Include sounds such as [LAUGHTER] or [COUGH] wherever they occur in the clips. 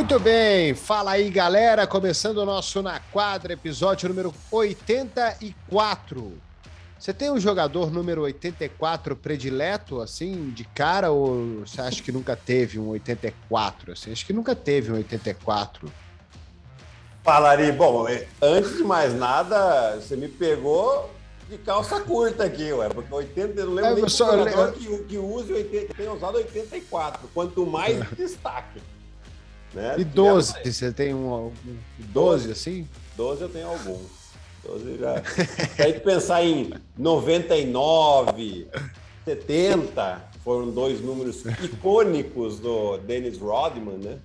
Muito bem, fala aí galera, começando o nosso Na Quadra, episódio número 84. Você tem um jogador número 84 predileto, assim, de cara, ou você acha que nunca teve um 84? Assim, acho que nunca teve um 84. Falaria, bom, é, antes de mais nada, você me pegou de calça curta aqui, ué, porque 80, eu não lembro é, nem só, jogador que, que use 80, tem usado 84, quanto mais [LAUGHS] destaque. Né? E 12, você tem um, 12 assim? 12 eu tenho alguns. 12 já. [LAUGHS] Se a gente pensar em 99, 70, foram dois números icônicos do Dennis Rodman, né?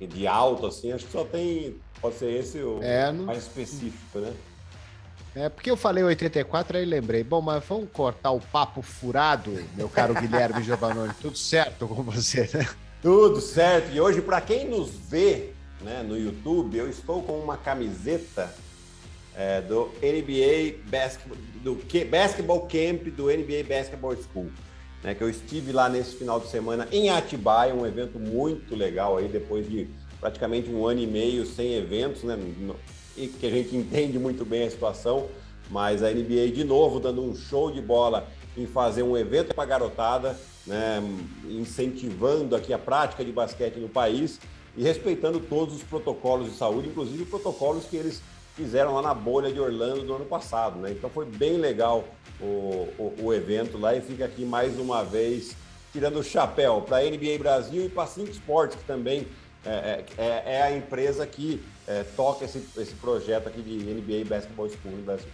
De alto, assim, acho que só tem. Pode ser esse o é, não... mais específico, né? É porque eu falei 84 aí lembrei. Bom, mas vamos cortar o papo furado, meu caro Guilherme Giovannoni. Tudo certo com você, né? Tudo certo. E hoje, para quem nos vê né, no YouTube, eu estou com uma camiseta é, do NBA Basketball, do Basketball Camp do NBA Basketball School. Né, que eu estive lá nesse final de semana em Atibaia, um evento muito legal aí, depois de praticamente um ano e meio sem eventos, né? E que a gente [LAUGHS] entende muito bem a situação, mas a NBA de novo dando um show de bola em fazer um evento para garotada né, incentivando aqui a prática de basquete no país e respeitando todos os protocolos de saúde, inclusive protocolos que eles fizeram lá na bolha de Orlando do ano passado. Né? Então foi bem legal o, o, o evento lá e fica aqui mais uma vez tirando o chapéu para a NBA Brasil e para a Cinco Sports, que também é, é, é, a empresa que é, toca esse, esse projeto aqui de NBA Basketball School no Brasil.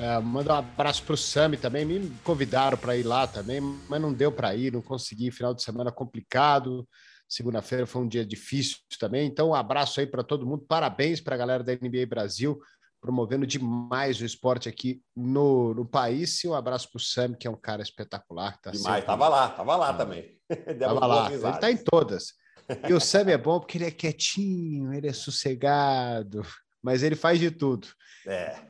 É, manda um abraço para o Sami também. Me convidaram para ir lá também, mas não deu para ir, não consegui. Final de semana complicado. Segunda-feira foi um dia difícil também. Então, um abraço aí para todo mundo. Parabéns para a galera da NBA Brasil, promovendo demais o esporte aqui no, no país. E um abraço para o Sami, que é um cara espetacular. Tá demais, sempre... tava lá, tava lá ah, também. [LAUGHS] tava lá, ele está em todas. E o Sam é bom porque ele é quietinho, ele é sossegado, mas ele faz de tudo. É.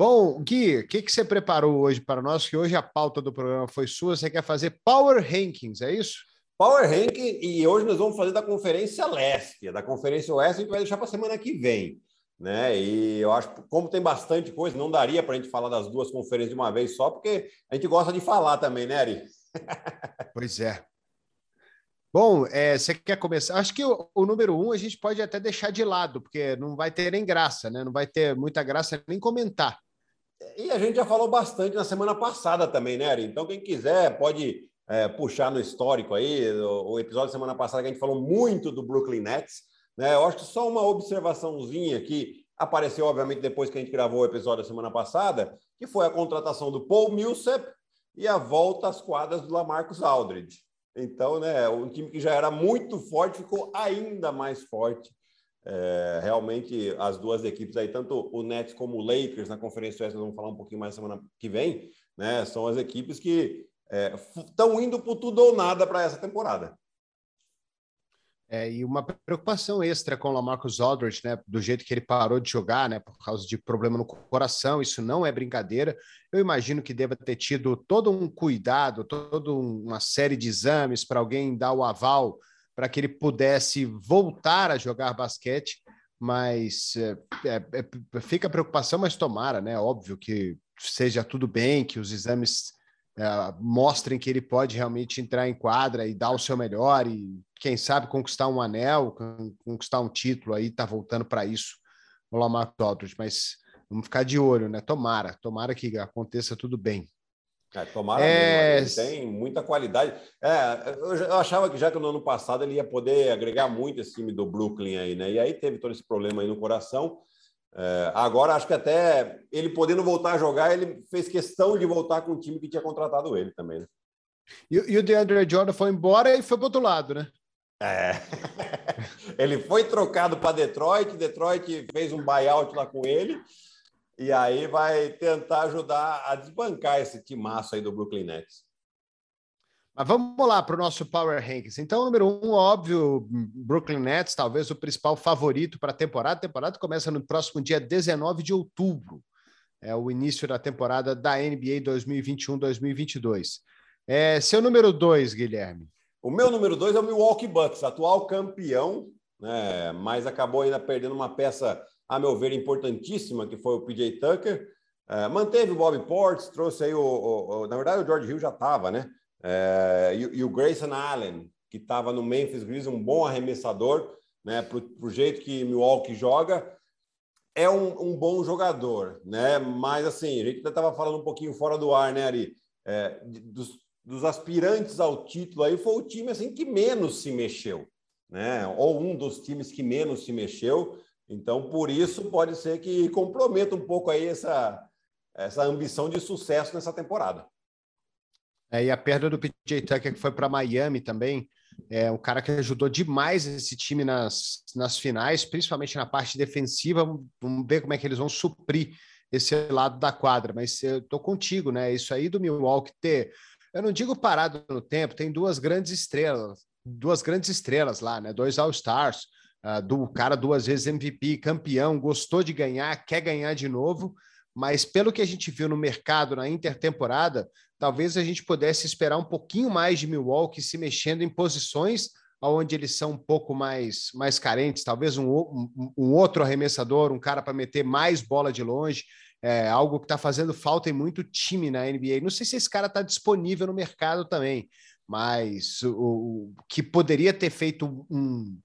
Bom, Gui, o que, que você preparou hoje para nós? Que hoje a pauta do programa foi sua. Você quer fazer Power Rankings, é isso? Power Ranking, e hoje nós vamos fazer da Conferência Leste. Da Conferência Oeste a gente vai deixar para a semana que vem. Né? E eu acho que, como tem bastante coisa, não daria para a gente falar das duas conferências de uma vez só, porque a gente gosta de falar também, né, Ari? [LAUGHS] pois é. Bom, é, você quer começar? Acho que o, o, número um a gente pode até deixar de lado, porque não vai ter nem graça, né? Não vai ter muita graça nem comentar. E a gente já falou bastante na semana passada também, né, Ari? Então, quem quiser pode é, puxar no histórico aí, o, o, episódio da semana passada que a gente falou muito do Brooklyn Nets. Né? Eu acho que só uma observaçãozinha que apareceu, obviamente, depois que a gente gravou o episódio da semana passada, que foi a contratação do Paul Millsap e a volta às quadras do Lamarcus Aldridge. Então, né, um time que já era muito forte ficou ainda mais forte é, realmente, as duas equipes aí, tanto o Nets como o Lakers, na Conferência Oeste, nós vamos falar um pouquinho mais semana que vem, né? São as equipes que estão é, indo por tudo ou nada para essa temporada. É, e uma preocupação extra com o Lamarcus Aldridge, né? Do jeito que ele parou de jogar, né? Por causa de problema no coração, isso não é brincadeira. Eu imagino que deva ter tido todo um cuidado, toda uma série de exames para alguém dar o aval para que ele pudesse voltar a jogar basquete, mas é, é, é, fica a preocupação, mas tomara, né? Óbvio que seja tudo bem, que os exames é, mostrem que ele pode realmente entrar em quadra e dar o seu melhor e, quem sabe, conquistar um anel, conquistar um título aí, tá voltando para isso o Lamar Aldridge, mas vamos ficar de olho, né? Tomara, tomara que aconteça tudo bem. É, tomara é... mesmo, ele tem muita qualidade. É, eu achava que já que no ano passado ele ia poder agregar muito esse time do Brooklyn aí, né? E aí teve todo esse problema aí no coração. É, agora acho que até ele podendo voltar a jogar, ele fez questão de voltar com o time que tinha contratado ele também. Né? E, e o DeAndre Jordan foi embora e foi para outro lado, né? É. [LAUGHS] ele foi trocado para Detroit, Detroit fez um buyout lá com ele e aí vai tentar ajudar a desbancar esse timaço aí do Brooklyn Nets. Mas vamos lá para o nosso Power Rankings. Então, número um, óbvio, Brooklyn Nets, talvez o principal favorito para a temporada. A temporada começa no próximo dia 19 de outubro. É o início da temporada da NBA 2021-2022. É, seu número dois, Guilherme. O meu número dois é o Milwaukee Bucks, atual campeão, né? mas acabou ainda perdendo uma peça, a meu ver, importantíssima, que foi o PJ Tucker. É, manteve o Bob Portes, trouxe aí o, o, o, Na verdade, o George Hill já estava, né? É, e, e, o Grayson Allen, que estava no Memphis Grizzlies, um bom arremessador, né? Para o jeito que Milwaukee joga. É um, um, bom jogador, né? Mas assim, a gente estava falando um pouquinho fora do ar, né, Ari? É, dos, dos aspirantes ao título aí foi o time assim que menos se mexeu, né? Ou um dos times que menos se mexeu. Então, por isso pode ser que comprometa um pouco aí essa essa ambição de sucesso nessa temporada. É, e a perda do PJ Tucker, que foi para Miami também, é um cara que ajudou demais esse time nas, nas finais, principalmente na parte defensiva. Vamos ver como é que eles vão suprir esse lado da quadra. Mas eu tô contigo, né? Isso aí do Milwaukee ter, eu não digo parado no tempo, tem duas grandes estrelas, duas grandes estrelas lá, né? Dois All-Stars, uh, do cara duas vezes MVP, campeão, gostou de ganhar, quer ganhar de novo mas pelo que a gente viu no mercado na intertemporada, talvez a gente pudesse esperar um pouquinho mais de Milwaukee se mexendo em posições onde eles são um pouco mais, mais carentes, talvez um, um, um outro arremessador, um cara para meter mais bola de longe, é algo que está fazendo falta em muito time na NBA. Não sei se esse cara está disponível no mercado também, mas o, o que poderia ter feito um,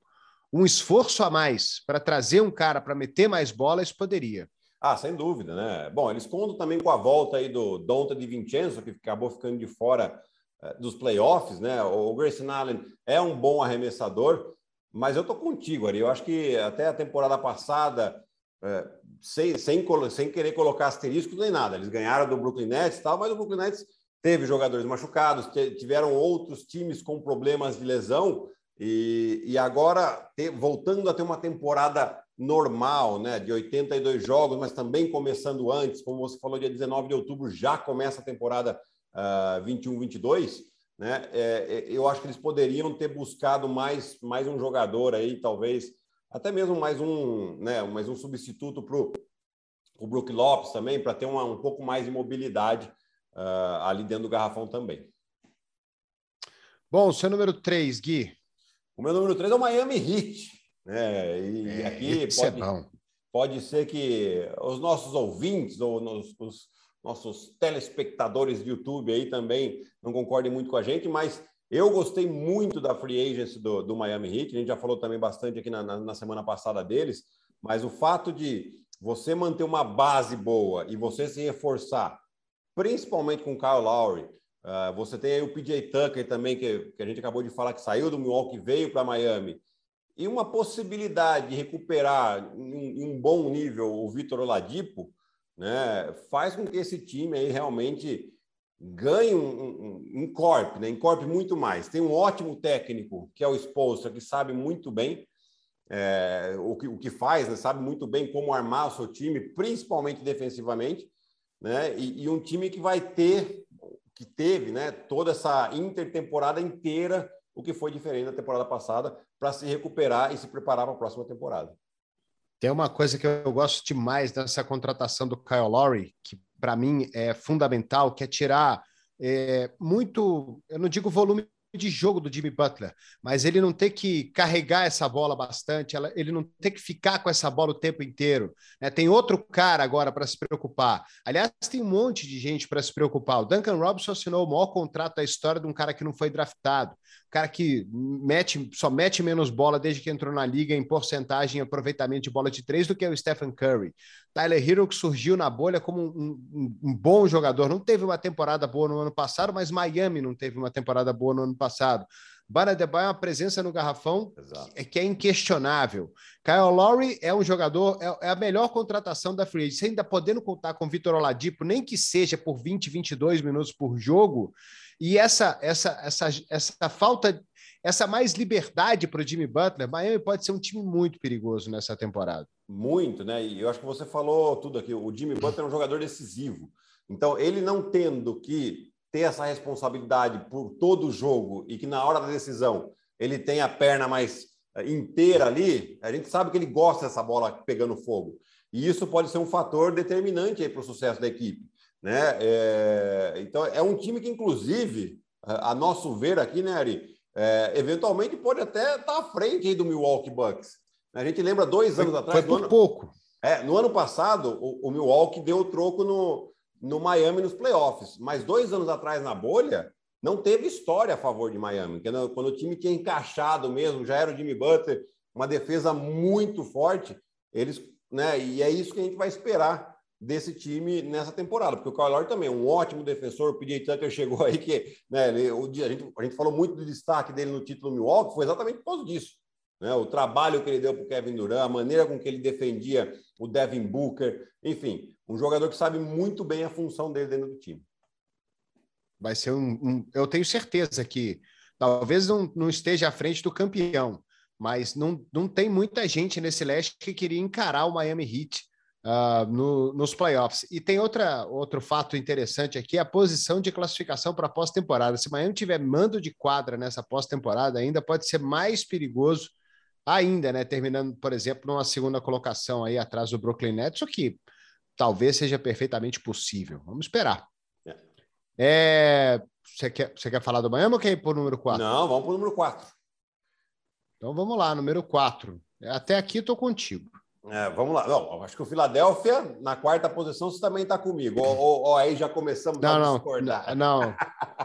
um esforço a mais para trazer um cara para meter mais bolas, poderia. Ah, sem dúvida, né? Bom, eles contam também com a volta aí do Donta de Vincenzo, que acabou ficando de fora uh, dos playoffs, né? O Grayson Allen é um bom arremessador, mas eu tô contigo, Ari. Eu acho que até a temporada passada, uh, sem, sem, sem querer colocar asterisco nem nada, eles ganharam do Brooklyn Nets e tal, mas o Brooklyn Nets teve jogadores machucados, tiveram outros times com problemas de lesão, e, e agora, te, voltando a ter uma temporada normal, né, de 82 jogos, mas também começando antes, como você falou, dia 19 de outubro já começa a temporada uh, 21-22, né? É, é, eu acho que eles poderiam ter buscado mais, mais um jogador aí, talvez até mesmo mais um, né, mais um substituto para o Brook Lopes também, para ter uma, um pouco mais de mobilidade uh, ali dentro do garrafão também. Bom, seu número 3, Gui. O meu número 3 é o Miami Heat. Né? E é, aqui é pode, é pode ser que os nossos ouvintes ou nos, os nossos telespectadores de YouTube aí também não concordem muito com a gente, mas eu gostei muito da free agency do, do Miami Heat. A gente já falou também bastante aqui na, na, na semana passada deles, mas o fato de você manter uma base boa e você se reforçar, principalmente com o Kyle Lowry, uh, você tem aí o PJ Tucker também, que, que a gente acabou de falar que saiu do Milwaukee, veio para Miami e uma possibilidade de recuperar em um bom nível o Vitor Oladipo, né, faz com que esse time aí realmente ganhe um, um, um corp, né, encorpe muito mais. Tem um ótimo técnico, que é o Spolstra, que sabe muito bem é, o, que, o que faz, né, sabe muito bem como armar o seu time, principalmente defensivamente, né, e, e um time que vai ter, que teve né, toda essa intertemporada inteira o que foi diferente da temporada passada, para se recuperar e se preparar para a próxima temporada. Tem uma coisa que eu gosto demais dessa contratação do Kyle Lowry, que para mim é fundamental, que é tirar é, muito, eu não digo volume de jogo do Jimmy Butler, mas ele não ter que carregar essa bola bastante, ele não ter que ficar com essa bola o tempo inteiro. Né? Tem outro cara agora para se preocupar. Aliás, tem um monte de gente para se preocupar. O Duncan Robinson assinou o maior contrato da história de um cara que não foi draftado cara que mete, só mete menos bola desde que entrou na liga em porcentagem e aproveitamento de bola de três do que é o Stephen Curry. Tyler Hero que surgiu na bolha como um, um, um, bom jogador. Não teve uma temporada boa no ano passado, mas Miami não teve uma temporada boa no ano passado. Bana Debay é uma presença no garrafão Exato. que é inquestionável. Kyle Lowry é um jogador, é, é a melhor contratação da Free Agent. ainda podendo contar com Vitor Oladipo, nem que seja por 20, 22 minutos por jogo, e essa, essa, essa, essa falta, essa mais liberdade para o Jimmy Butler, Miami pode ser um time muito perigoso nessa temporada. Muito, né? E eu acho que você falou tudo aqui. O Jimmy Butler é um jogador decisivo. Então, ele não tendo que ter essa responsabilidade por todo o jogo e que na hora da decisão ele tem a perna mais eh, inteira ali, a gente sabe que ele gosta dessa bola pegando fogo. E isso pode ser um fator determinante para o sucesso da equipe. Né? É, então, é um time que, inclusive, a, a nosso ver aqui, né, Ari, é, eventualmente pode até estar tá à frente do Milwaukee Bucks. A gente lembra dois anos foi, atrás. Foi por ano, pouco. É, no ano passado, o, o Milwaukee deu o troco no, no Miami nos playoffs. Mas dois anos atrás, na bolha, não teve história a favor de Miami. Quando, quando o time tinha encaixado mesmo, já era o Jimmy Butler, uma defesa muito forte, eles, né? E é isso que a gente vai esperar desse time nessa temporada, porque o Kyle Lowry também é um ótimo defensor, o PJ Tucker chegou aí que, né, ele, o, a, gente, a gente falou muito do destaque dele no título Milwaukee, foi exatamente por causa disso, né, o trabalho que ele deu para o Kevin Durant, a maneira com que ele defendia o Devin Booker, enfim, um jogador que sabe muito bem a função dele dentro do time. Vai ser um, um eu tenho certeza que talvez não, não esteja à frente do campeão, mas não, não tem muita gente nesse leste que queria encarar o Miami Heat uh, no, nos playoffs. E tem outra, outro fato interessante aqui, a posição de classificação para pós-temporada. Se Miami tiver mando de quadra nessa pós-temporada, ainda pode ser mais perigoso ainda, né? Terminando, por exemplo, numa segunda colocação aí atrás do Brooklyn Nets, o que talvez seja perfeitamente possível. Vamos esperar. É, é você, quer, você quer falar do Miami ou quer ir para o número 4? Não, vamos para o número 4. Então vamos lá, número 4. Até aqui estou contigo. É, vamos lá. Não, acho que o Filadélfia, na quarta posição, você também está comigo. Ou, ou, ou, aí já começamos não, a não, discordar. Não,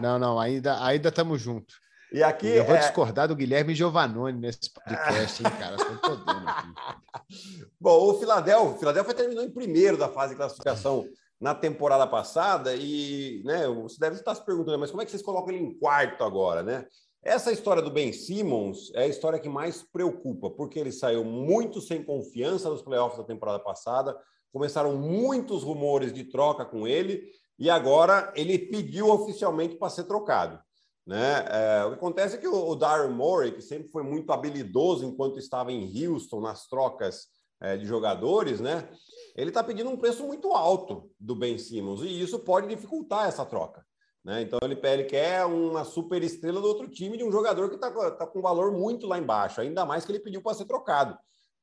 não, não, ainda ainda estamos juntos. E aqui. Eu vou é... discordar do Guilherme Giovannone nesse podcast, hein, cara? Estou podendo aqui. [LAUGHS] Bom, o Filadélfia, o Filadélfia terminou em primeiro da fase de classificação na temporada passada e né, você deve estar se perguntando, mas como é que vocês colocam ele em quarto agora, né? Essa história do Ben Simmons é a história que mais preocupa, porque ele saiu muito sem confiança nos playoffs da temporada passada, começaram muitos rumores de troca com ele, e agora ele pediu oficialmente para ser trocado. Né? É, o que acontece é que o, o Darren Morey, que sempre foi muito habilidoso enquanto estava em Houston nas trocas é, de jogadores, né? ele está pedindo um preço muito alto do Ben Simmons, e isso pode dificultar essa troca. Né? Então ele, ele quer uma super estrela do outro time de um jogador que está tá com valor muito lá embaixo, ainda mais que ele pediu para ser trocado.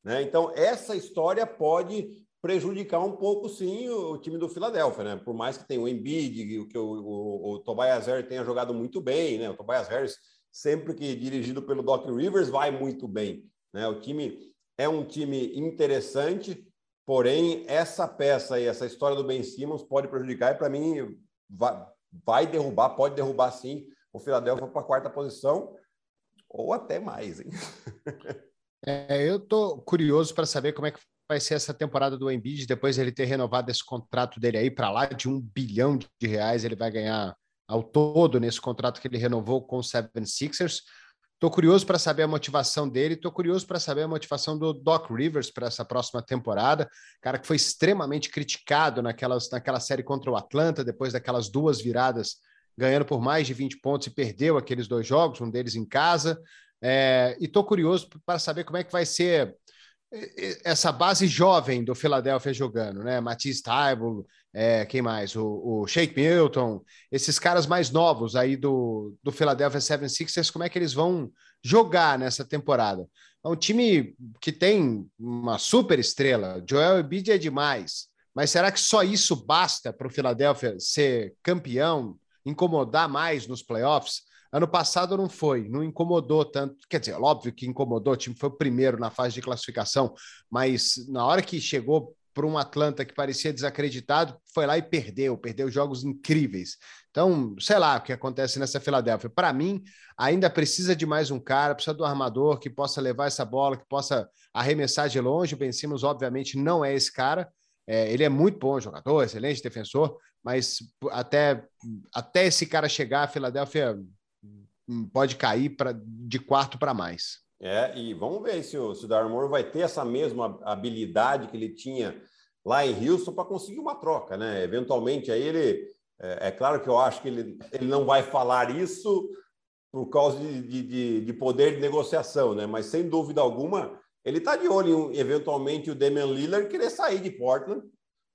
Né? Então essa história pode prejudicar um pouco sim o, o time do Philadelphia, né? Por mais que tenha o Embiid, que o, o, o Tobias Harris tenha jogado muito bem, né? O Tobias Harris sempre que dirigido pelo Doc Rivers vai muito bem, né? O time é um time interessante, porém essa peça aí, essa história do Ben Simmons pode prejudicar e para mim vai, vai derrubar, pode derrubar sim o Philadelphia para a quarta posição, ou até mais. Hein? [LAUGHS] É, eu estou curioso para saber como é que vai ser essa temporada do Embiid, depois de ele ter renovado esse contrato dele aí para lá de um bilhão de reais, ele vai ganhar ao todo nesse contrato que ele renovou com o Seven Sixers. Estou curioso para saber a motivação dele, estou curioso para saber a motivação do Doc Rivers para essa próxima temporada, cara que foi extremamente criticado naquelas, naquela série contra o Atlanta, depois daquelas duas viradas, ganhando por mais de 20 pontos e perdeu aqueles dois jogos, um deles em casa. É, e estou curioso para saber como é que vai ser essa base jovem do Philadelphia jogando, né? Matisse Taibo, é, quem mais? O, o Shake Milton, esses caras mais novos aí do, do Philadelphia 76ers, como é que eles vão jogar nessa temporada? É um time que tem uma super estrela, Joel Embiid é demais, mas será que só isso basta para o Philadelphia ser campeão, incomodar mais nos playoffs? Ano passado não foi, não incomodou tanto. Quer dizer, óbvio que incomodou, o time foi o primeiro na fase de classificação, mas na hora que chegou para um Atlanta que parecia desacreditado, foi lá e perdeu, perdeu jogos incríveis. Então, sei lá o que acontece nessa Filadélfia. Para mim, ainda precisa de mais um cara, precisa do armador que possa levar essa bola, que possa arremessar de longe. O Ben Simmons, obviamente, não é esse cara. É, ele é muito bom jogador, excelente defensor, mas até, até esse cara chegar, a Filadélfia pode cair pra, de quarto para mais. É, e vamos ver se o, se o Darmore vai ter essa mesma habilidade que ele tinha lá em Houston para conseguir uma troca, né? Eventualmente, aí ele. É, é, claro que eu acho que ele, ele não vai falar isso por causa de, de, de poder de negociação, né? Mas sem dúvida alguma, ele está de olho em eventualmente o Damian Lillard querer sair de Portland,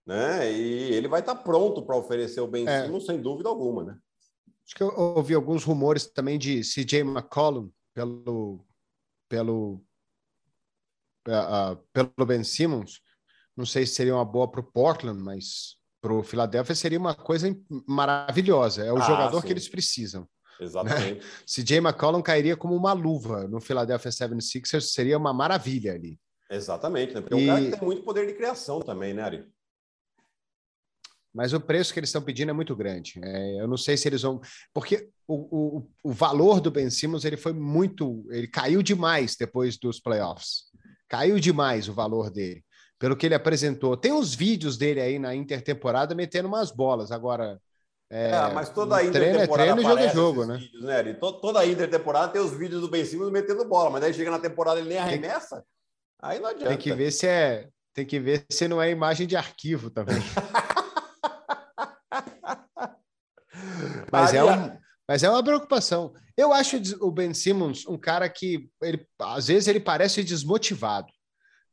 né? E ele vai estar tá pronto para oferecer o Ben é. Simmons, sem dúvida alguma, né? Acho que eu ouvi alguns rumores também de CJ McCollum pelo, pelo, uh, pelo Ben Simmons. Não sei se seria uma boa para o Portland, mas para o Philadelphia seria uma coisa maravilhosa. É o ah, jogador sim. que eles precisam. Exatamente. [LAUGHS] Né? CJ McCollum cairia como uma luva no Philadelphia 76ers, seria uma maravilha ali. Exatamente, né? Porque e... é um cara que tem muito poder de criação também, né, Ari? Mas o preço que eles estão pedindo é muito grande. É, eu não sei se eles vão. Porque o, o, o valor do Ben Simmons ele foi muito. Ele caiu demais depois dos playoffs. Caiu demais o valor dele, pelo que ele apresentou. Tem uns vídeos dele aí na intertemporada metendo umas bolas. Agora, é, é, mas toda a intertemporada treino, é treino, jogo é jogo, né? Vídeos, né? Toda a intertemporada tem os vídeos do Ben Simmons metendo bola, mas daí chega na temporada ele nem arremessa, tem, aí não adianta. Tem que ver se é, tem que ver se não é imagem de arquivo também. [LAUGHS] mas é um, mas é uma preocupação. Eu acho o Ben Simmons um cara que ele, às vezes ele parece desmotivado,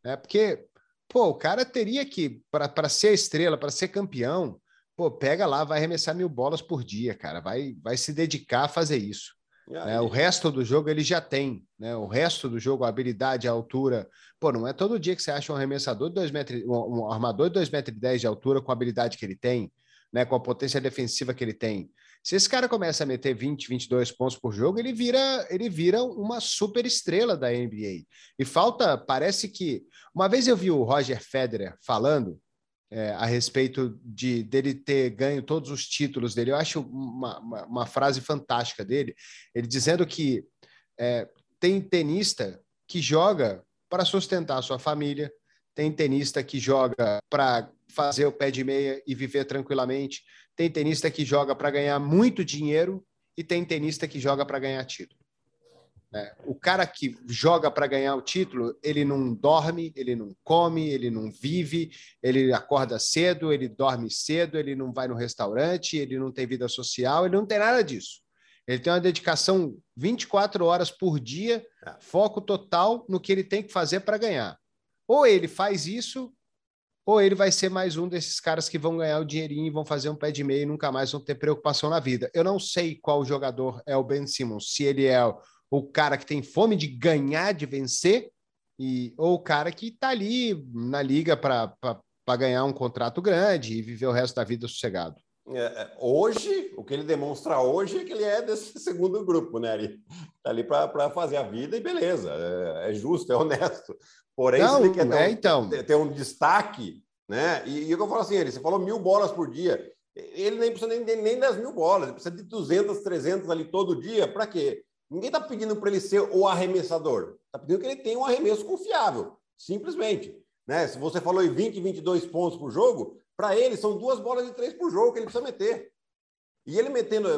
né? Porque pô, o cara teria que para ser estrela, para ser campeão, pô, pega lá, vai arremessar mil bolas por dia, cara, vai, vai se dedicar a fazer isso. Né? O resto do jogo ele já tem, né? O resto do jogo, a habilidade, a altura. Pô, não é todo dia que você acha um arremessador de 2 metros, um armador de 2,10 metros e dez de altura com a habilidade que ele tem, né? Com a potência defensiva que ele tem. Se esse cara começa a meter 20, 22 pontos por jogo, ele vira, ele vira uma super estrela da NBA. E falta, parece que uma vez eu vi o Roger Federer falando é, a respeito de dele ter ganho todos os títulos dele. Eu acho uma, uma, uma frase fantástica dele, ele dizendo que é, tem tenista que joga para sustentar a sua família, tem tenista que joga para fazer o pé de meia e viver tranquilamente, tem tenista que joga para ganhar muito dinheiro e tem tenista que joga para ganhar título. É, o cara que joga para ganhar o título, ele não dorme, ele não come, ele não vive, ele acorda cedo, ele dorme cedo, ele não vai no restaurante, ele não tem vida social, ele não tem nada disso. Ele tem uma dedicação 24 horas por dia, é. foco total no que ele tem que fazer para ganhar. Ou ele faz isso, ou ele vai ser mais um desses caras que vão ganhar o dinheirinho e vão fazer um pé de meia e nunca mais vão ter preocupação na vida. Eu não sei qual jogador é o Ben Simmons, se ele é o cara que tem fome de ganhar, de vencer, e, ou o cara que está ali na liga para ganhar um contrato grande e viver o resto da vida sossegado. É, é hoje, o que ele demonstra hoje é que ele é desse [LAUGHS] segundo grupo, né? Ele está ali para fazer a vida e beleza, é, é, justo, é honesto. Porém, Não, se ele quer ter, é, um, então. ter um destaque, né? E, e eu falo assim, ele, você falou mil bolas por dia, ele nem precisa nem, nem das mil bolas, ele precisa de 200, 300 ali todo dia, para quê? Ninguém está pedindo para ele ser o arremessador. Está pedindo que ele tenha um arremesso confiável. Simplesmente. Né? Se você falou em 20, 22 pontos por jogo, para ele são duas bolas de três por jogo que ele precisa meter. E ele metendo,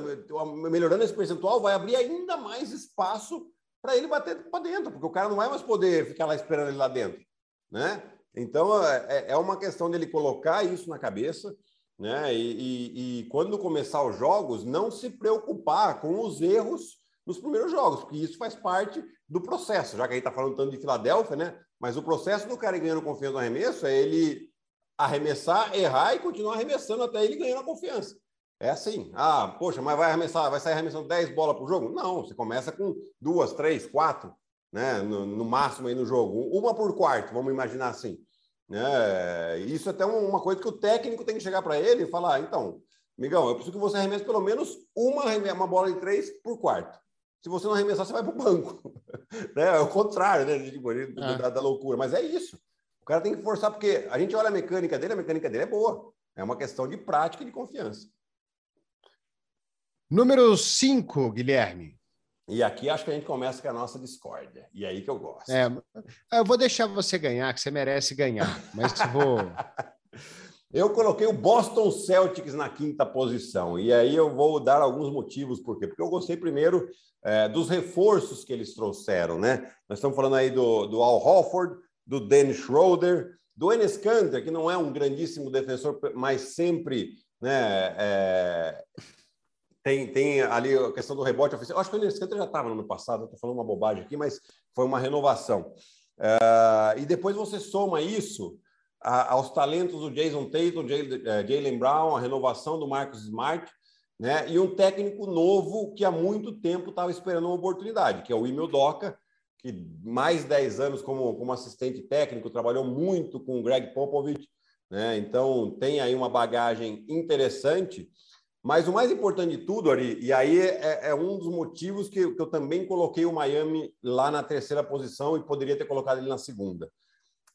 melhorando esse percentual, vai abrir ainda mais espaço para ele bater para dentro, porque o cara não vai mais poder ficar lá esperando ele lá dentro. Né? Então, é, é, é uma questão dele colocar isso na cabeça. Né? E, e, e quando começar os jogos, não se preocupar com os erros nos primeiros jogos, porque isso faz parte do processo, já que a gente está falando tanto de Filadélfia, né? Mas o processo do cara ganhando confiança no arremesso é ele arremessar, errar e continuar arremessando até ele ganhando a confiança. É assim. Ah, poxa, mas vai arremessar, vai sair arremessando 10 bolas por jogo? Não, você começa com duas, três, quatro, né? No, no máximo aí no jogo. Uma por quarto, vamos imaginar assim. É, isso é até uma coisa que o técnico tem que chegar para ele e falar: ah, então, Migão, eu preciso que você arremesse pelo menos uma, uma bola de três por quarto. Se você não arremessar, você vai para o banco. [LAUGHS] né? É o contrário né? Tipo, é. da, da, loucura. Mas é isso. Cara tem que forçar, porque a gente olha a mecânica dele, a mecânica dele é boa. É uma questão de prática e de confiança. Número 5, Guilherme. E aqui acho que a gente começa com a nossa discórdia. E aí que eu gosto. É, eu vou deixar você ganhar, que você merece ganhar. Mas vou. [LAUGHS] Eu coloquei o Boston Celtics na quinta posição. E aí eu vou dar alguns motivos por quê. Porque eu gostei primeiro é, dos reforços que eles trouxeram, né? Nós estamos falando aí do, do Al Hofford, do Dennis Schroeder, do Enes Kanter, que não é um grandíssimo defensor, mas sempre né, é, tem, tem ali a questão do rebote. Eu acho que o Enes Kanter já estava no ano passado, estou falando uma bobagem aqui, mas foi uma renovação. É, e depois você soma isso a, aos talentos do Jason Tatum, é, Jalen Brown, a renovação do Marcus Smart, né? E um técnico novo que há muito tempo estava esperando uma oportunidade, que é o Emil Doca, que mais 10 anos como, como assistente técnico, trabalhou muito com o Greg Popovich, né? Então tem aí uma bagagem interessante. Mas o mais importante de tudo, Ari, e aí é, é um dos motivos que, que, eu também coloquei o Miami lá na terceira posição e poderia ter colocado ele na segunda.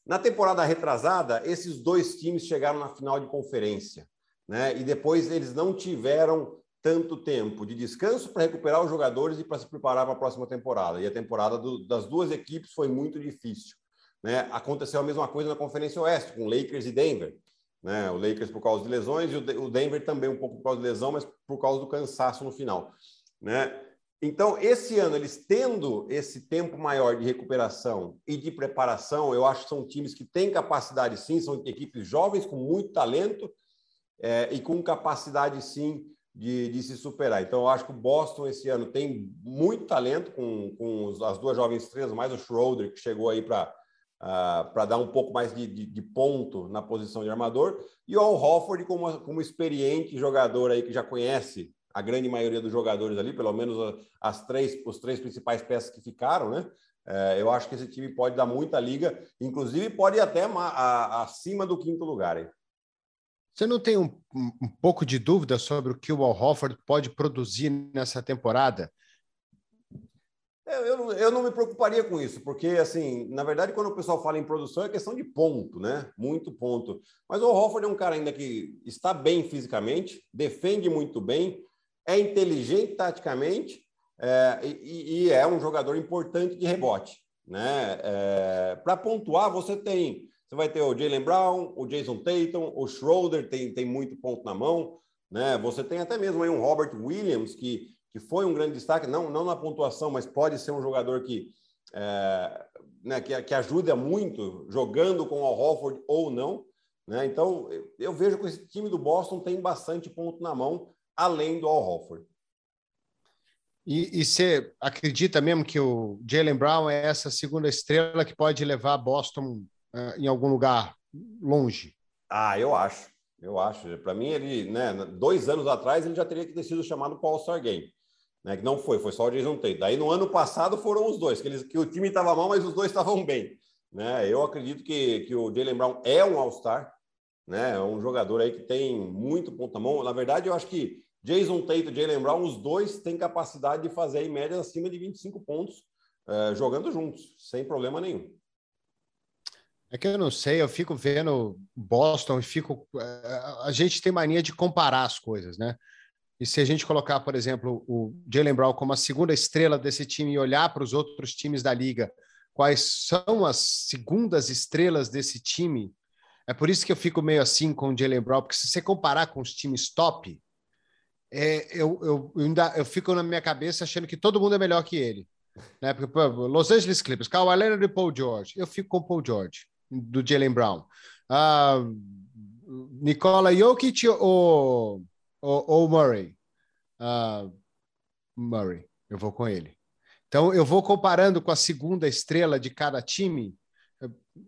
Na temporada retrasada, esses dois times chegaram na final de conferência, né? E depois eles não tiveram tanto tempo de descanso para recuperar os jogadores e para se preparar para a próxima temporada. E a temporada do, das duas equipes foi muito difícil. Né? Aconteceu a mesma coisa na Conferência Oeste, com Lakers e Denver. Né? O Lakers por causa de lesões e o Denver também um pouco por causa de lesão, mas por causa do cansaço no final. Né? Então, esse ano, eles tendo esse tempo maior de recuperação e de preparação, eu acho que são times que têm capacidade sim, são equipes jovens com muito talento é, e com capacidade sim de, de, se superar. Então, eu acho que o Boston esse ano tem muito talento com, com as duas jovens estrelas, mais o Schroeder, que chegou aí para uh, ah, para dar um pouco mais de, de, de, ponto na posição de armador, e o Al Hofford como, como experiente jogador aí que já conhece a grande maioria dos jogadores ali, pelo menos as três, os três principais peças que ficaram, né? É, eu acho que esse time pode dar muita liga, inclusive pode ir até acima do quinto lugar. Hein? Você não tem um, um, pouco de dúvida sobre o que o Al Hofford pode produzir nessa temporada? Eu, eu, eu, não me preocuparia com isso, porque, assim, na verdade, quando o pessoal fala em produção, é questão de ponto, né? Muito ponto. Mas o Hofford é um cara ainda que está bem fisicamente, defende muito bem, é inteligente taticamente é, e, e, é um jogador importante de rebote, né? É, Para pontuar, você tem, você vai ter o Jalen Brown, o Jason Tatum, o Schroeder tem, tem muito ponto na mão, né? Você tem até mesmo aí um Robert Williams que que foi um grande destaque, não, não na pontuação, mas pode ser um jogador que, é, né, que, que ajuda muito jogando com o Horford ou não. Né? Então, eu vejo que esse time do Boston tem bastante ponto na mão, além do Al Horford. E, e você acredita mesmo que o Jalen Brown é essa segunda estrela que pode levar Boston em algum lugar longe? Ah, eu acho. Eu acho. Para mim, ele, né, dois anos atrás, ele já teria que ter sido chamado para o All-Star Game né? Que não foi, foi só o Jason Tate. Daí no ano passado foram os dois, que, eles, que o time estava mal, mas os dois estavam bem. Né? Eu acredito que, que o Jalen Brown é um All-Star, né? É um jogador aí que tem muito ponto na mão. Na verdade, eu acho que Jason Tate e Jalen Brown, os dois têm capacidade de fazer em média acima de 25 pontos uh, jogando juntos, sem problema nenhum. É que eu não sei, eu fico vendo Boston e fico. Eh, a gente tem mania de comparar as coisas, né? E se a gente colocar, por exemplo, o Jalen Brown como a segunda estrela desse time e olhar para os outros times da liga, quais são as segundas estrelas desse time? É por isso que eu fico meio assim com o Jalen Brown, porque se você comparar com os times top, é, eu, eu, eu, ainda, eu fico na minha cabeça achando que todo mundo é melhor que ele. Né? Porque, pô, Los Angeles Clippers, Kawhi Leonard e Paul George. Eu fico com o Paul George, do Jalen Brown. Uh, Nikola Jokic ou ou, Murray? Uh, Murray, eu vou com ele. Então, eu vou comparando com a segunda estrela de cada time,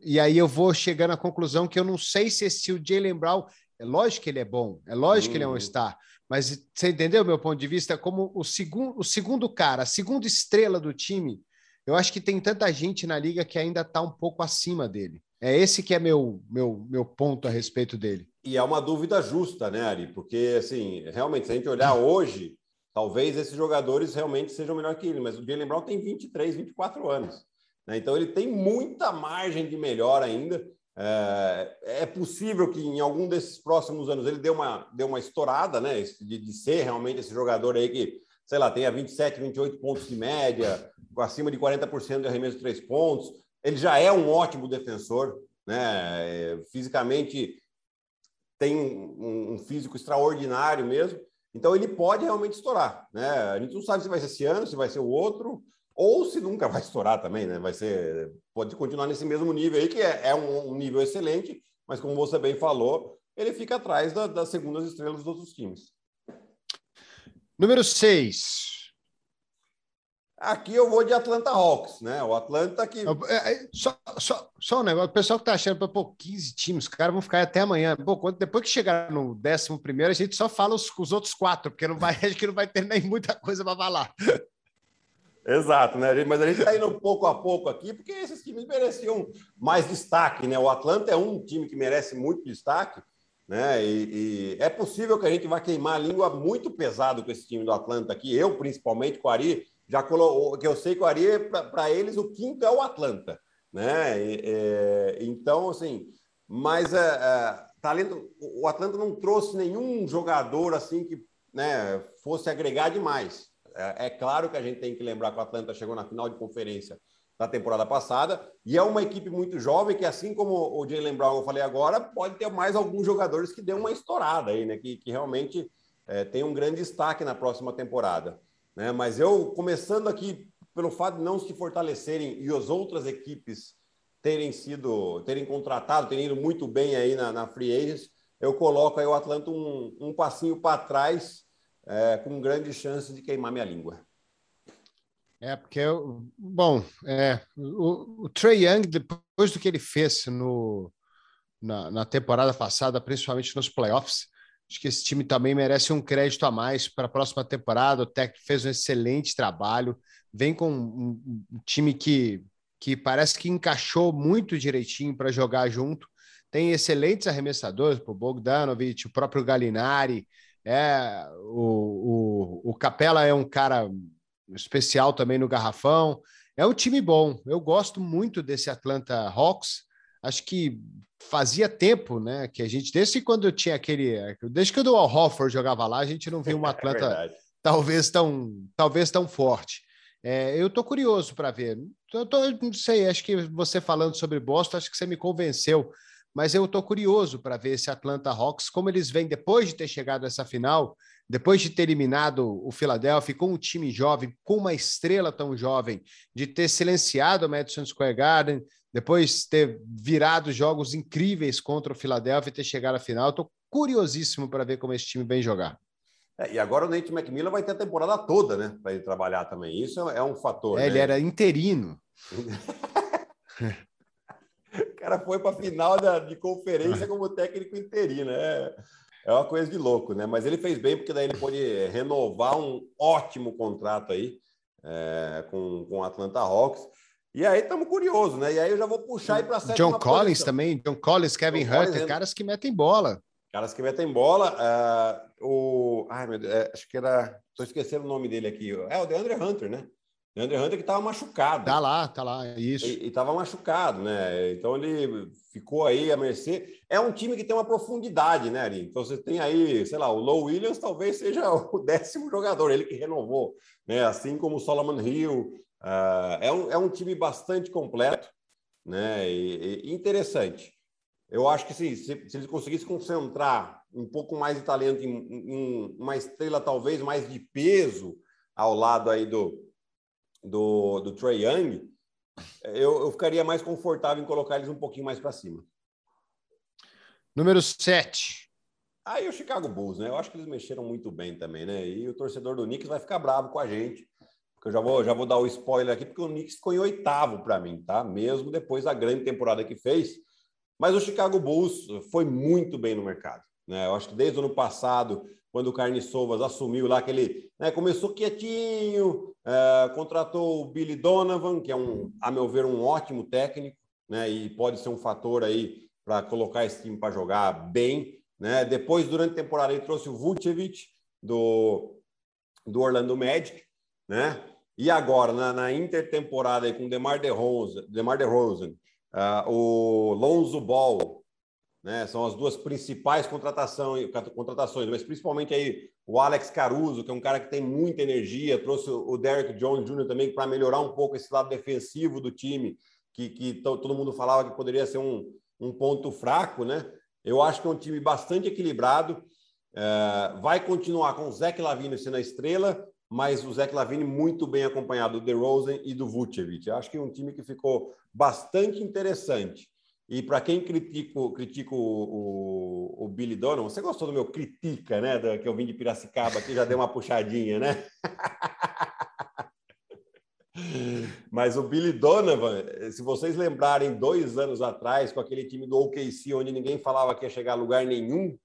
e aí eu vou chegando à conclusão que eu não sei se esse o Jalen Brown, é lógico que ele é bom, é lógico que ele é um uhum. star, mas você entendeu meu ponto de vista? Como o, segundo, o segundo cara, a segunda estrela do time, eu acho que tem tanta gente na liga que ainda está um pouco acima dele. É esse que é meu, meu, meu ponto a respeito dele. E é uma dúvida justa, né, Ari? Porque, assim, realmente, se a gente olhar hoje, talvez esses jogadores realmente sejam melhor que ele, mas o Jalen Brown tem 23, 24 anos. Né? Então, ele tem muita margem de melhor ainda. É, é, possível que em algum desses próximos anos ele dê uma, dê uma estourada, né? De, de ser realmente esse jogador aí que, sei lá, tenha 27, 28 pontos de média, acima de 40% de arremesso de três pontos. Ele já é um ótimo defensor, né? É, fisicamente tem um, um, físico extraordinário mesmo. Então ele pode realmente estourar, né? A gente não sabe se vai ser esse ano, se vai ser o outro, ou se nunca vai estourar também, né? Vai ser, pode continuar nesse mesmo nível aí que é, é um, um, nível excelente, mas como você bem falou, ele fica atrás da, das segundas estrelas dos outros times. Número 6. Aqui eu vou de Atlanta Hawks, né? O Atlanta que. É, é, só, só, só um negócio, o pessoal que tá achando, pô, 15 times, os caras vão ficar até amanhã. Pô, depois que chegar no 11 primeiro, a gente só fala os, os outros quatro, porque não vai, [LAUGHS] acho que não vai ter nem muita coisa para falar. Exato, né? Mas a gente está indo pouco a pouco aqui, porque esses times mereciam mais destaque, né? O Atlanta é um time que merece muito destaque, né? E, e, é possível que a gente vá queimar a língua muito pesado com esse time do Atlanta aqui. Eu, principalmente, com o Ari, já colocou, que eu sei que o Ari, para eles, o quinto é o Atlanta, né? E, então, assim, mas é, é, talento, o Atlanta não trouxe nenhum jogador assim que né, fosse agregar demais. É, é claro que a gente tem que lembrar que o Atlanta chegou na final de conferência da temporada passada, e é uma equipe muito jovem que, assim como o Jalen Brown eu falei agora, pode ter mais alguns jogadores que dêem uma estourada aí, né? Que, que realmente é, tem um grande destaque na próxima temporada. Né? Mas eu, começando aqui pelo fato de não se fortalecerem e as outras equipes terem sido, terem contratado, terem ido muito bem aí na, na Free Agents, eu coloco aí o Atlanta um, um passinho para trás, é, com grande chance de queimar minha língua. É, porque, bom, é, o, o Trey Young, depois do que ele fez no, na, na, temporada passada, principalmente nos playoffs, acho que esse time também merece um crédito a mais para a próxima temporada. O técnico fez um excelente trabalho, vem com um, um time que, que parece que encaixou muito direitinho para jogar junto. Tem excelentes arremessadores, o Bogdanovich, o próprio Galinari, é, o, o, o Capela é um cara especial também no garrafão. É um time bom. Eu gosto muito desse Atlanta Hawks. Acho que fazia tempo, né, que a gente desde quando eu tinha aquele, desde que o Al Hofford jogava lá, a gente não viu [LAUGHS] uma é Atlanta é talvez tão, talvez tão forte. É, eu estou curioso para ver. Eu tô, não sei, acho que você falando sobre Boston, acho que você me convenceu. Mas eu estou curioso para ver esse Atlanta Hawks, como eles vêm depois de ter chegado a essa final, depois de ter eliminado o Philadelphia com um time jovem, com uma estrela tão jovem, de ter silenciado o Madison Square Garden, depois ter virado jogos incríveis contra o Philadelphia e ter chegado à final. Estou curiosíssimo para ver como esse time vem jogar. É, e agora o Nate McMillan vai ter a temporada toda, né? Para ele trabalhar também. Isso é um fator. É, né? Ele era interino. [LAUGHS] o cara foi para a final da, de conferência como técnico interino. É, é uma coisa de louco, né? Mas ele fez bem porque daí ele pôde renovar um ótimo contrato aí é, com, com o Atlanta Hawks. E aí estamos curiosos, né? E aí eu já vou puxar aí para a John Collins também, John Collins, Kevin John Hunter, caras que metem bola. Caras que metem bola. Uh, o... Ai, meu Deus, é, acho que era... Estou esquecendo o nome dele aqui. É o DeAndre Hunter, né? DeAndre Hunter que estava machucado. Tá lá, tá lá, isso. E estava machucado, né? Então ele ficou aí a mercê. É um time que tem uma profundidade, né, Ari? Então você tem aí, sei lá, o Low Williams talvez seja [LAUGHS] o décimo jogador, ele que renovou, né? Assim como o Solomon Hill. Uh, é, um, é um time bastante completo, né? E, e interessante. Eu acho que sim, se, se eles conseguissem concentrar um pouco mais de talento em, em uma estrela talvez mais de peso ao lado aí do do, do Trey Young, eu, eu ficaria mais confortável em colocar eles um pouquinho mais para cima. Número 7. Aí o Chicago Bulls, né? Eu acho que eles mexeram muito bem também, né? E o torcedor do Knicks vai ficar bravo com a gente, porque eu já vou, já vou dar o spoiler aqui, porque o Knicks ficou em oitavo para mim, tá? Mesmo depois da grande temporada que fez. Mas o Chicago Bulls foi muito bem no mercado, né? Eu acho que desde o ano passado quando o Carne Sovas assumiu lá, que ele né, começou quietinho, é, contratou o Billy Donovan, que é, um, a meu ver, um ótimo técnico, né, e pode ser um fator aí para colocar esse time para jogar bem. Né? Depois, durante a temporada, ele trouxe o Vucevic do, do Orlando Magic, né? E agora, na, na intertemporada aí, com o DeMar DeRozan, DeMar DeRozan uh, o Lonzo Ball, né? São as duas principais contratações, mas principalmente aí o Alex Caruso, que é um cara que tem muita energia, trouxe o Derek Jones Jr. também para melhorar um pouco esse lado defensivo do time, que, que todo mundo falava que poderia ser um, um ponto fraco, né? Eu acho que é um time bastante equilibrado. É, vai continuar com o Zeke Lavine sendo a estrela, mas o Zeke Lavine muito bem acompanhado do DeRozan e do Vucevic. Acho que é um time que ficou bastante interessante. E para quem critico, critico o, o, Billy Donovan, você gostou do meu critica, né? Da, que eu vim de Piracicaba aqui, já deu uma puxadinha, né? [LAUGHS] Mas o Billy Donovan, se vocês lembrarem, dois anos atrás, com aquele time do OKC, onde ninguém falava que ia chegar a lugar nenhum,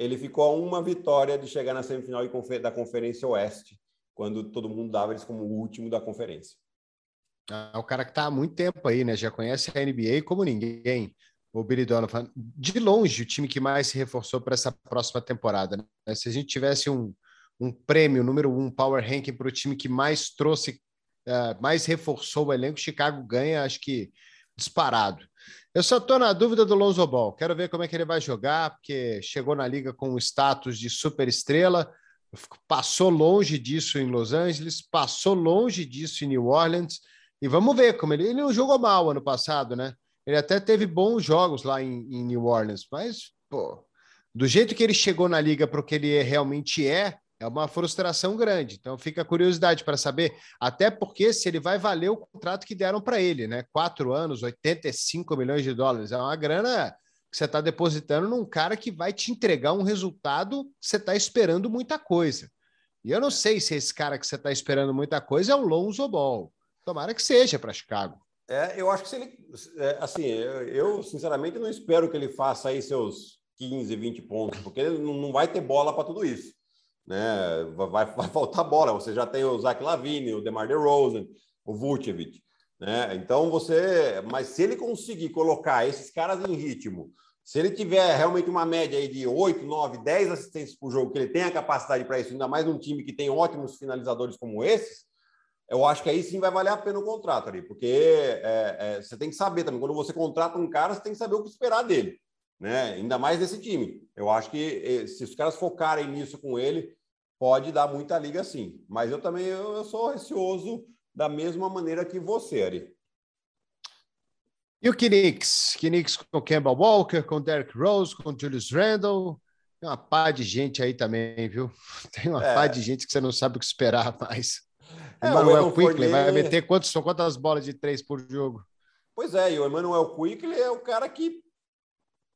ele ficou a uma vitória de chegar na semifinal da Conferência Oeste, quando todo mundo dava eles como o último da conferência. É o cara que está há muito tempo aí, né? Já conhece a NBA como ninguém. o Billy Donovan. De longe, o time que mais se reforçou para essa próxima temporada. Né? Se a gente tivesse um, um prêmio número um Power Ranking para o time que mais trouxe, uh, mais reforçou o elenco, Chicago ganha, acho que disparado. Eu só estou na dúvida do Lonzo Ball. Quero ver como é que ele vai jogar, porque chegou na liga com o status de super estrela, passou longe disso em Los Angeles, passou longe disso em New Orleans. E vamos ver como ele. Ele não jogou mal ano passado, né? Ele até teve bons jogos lá em, em New Orleans, mas, pô, do jeito que ele chegou na liga para o que ele realmente é, é uma frustração grande. Então fica a curiosidade para saber, até porque se ele vai valer o contrato que deram para ele, né? Quatro anos, 85 milhões de dólares. É uma grana que você está depositando num cara que vai te entregar um resultado que você está esperando muita coisa. E eu não sei se esse cara que você está esperando muita coisa é o Lonzo Ball. Tomara que seja para Chicago. É, eu acho que se ele. É, assim, eu, eu, sinceramente não espero que ele faça aí seus 15, 20 pontos, porque ele não vai ter bola para tudo isso né? Vai, vai faltar bola. Você já tem o Zach Lavine, o DeMar DeRozan, o Vucevic, né? Então você, mas se ele conseguir colocar esses caras em ritmo, se ele tiver realmente uma média aí de 8, 9, 10 assistências por jogo, que ele tem a capacidade para isso, ainda mais num time que tem ótimos finalizadores como esses, eu acho que aí sim vai valer a pena o contrato ali, porque é, é, você tem que saber também, quando você contrata um cara, você tem que saber o que esperar dele, né? Ainda mais desse time. Eu acho que eh, se os caras focarem nisso com ele, pode dar muita liga sim. Mas eu também eu, eu sou receoso da mesma maneira que você, Ari. E o Knicks? Knicks com Kemba Walker, com Derrick Rose, com Julius Randle. Tem uma pá de gente aí também, viu? [LAUGHS] Tem uma é. pá de gente que você não sabe o que esperar mais. É, Emmanuel Quickly vai meter quantos, quantas bolas de três por jogo? Pois é, e o Emmanuel Quickly é o cara que,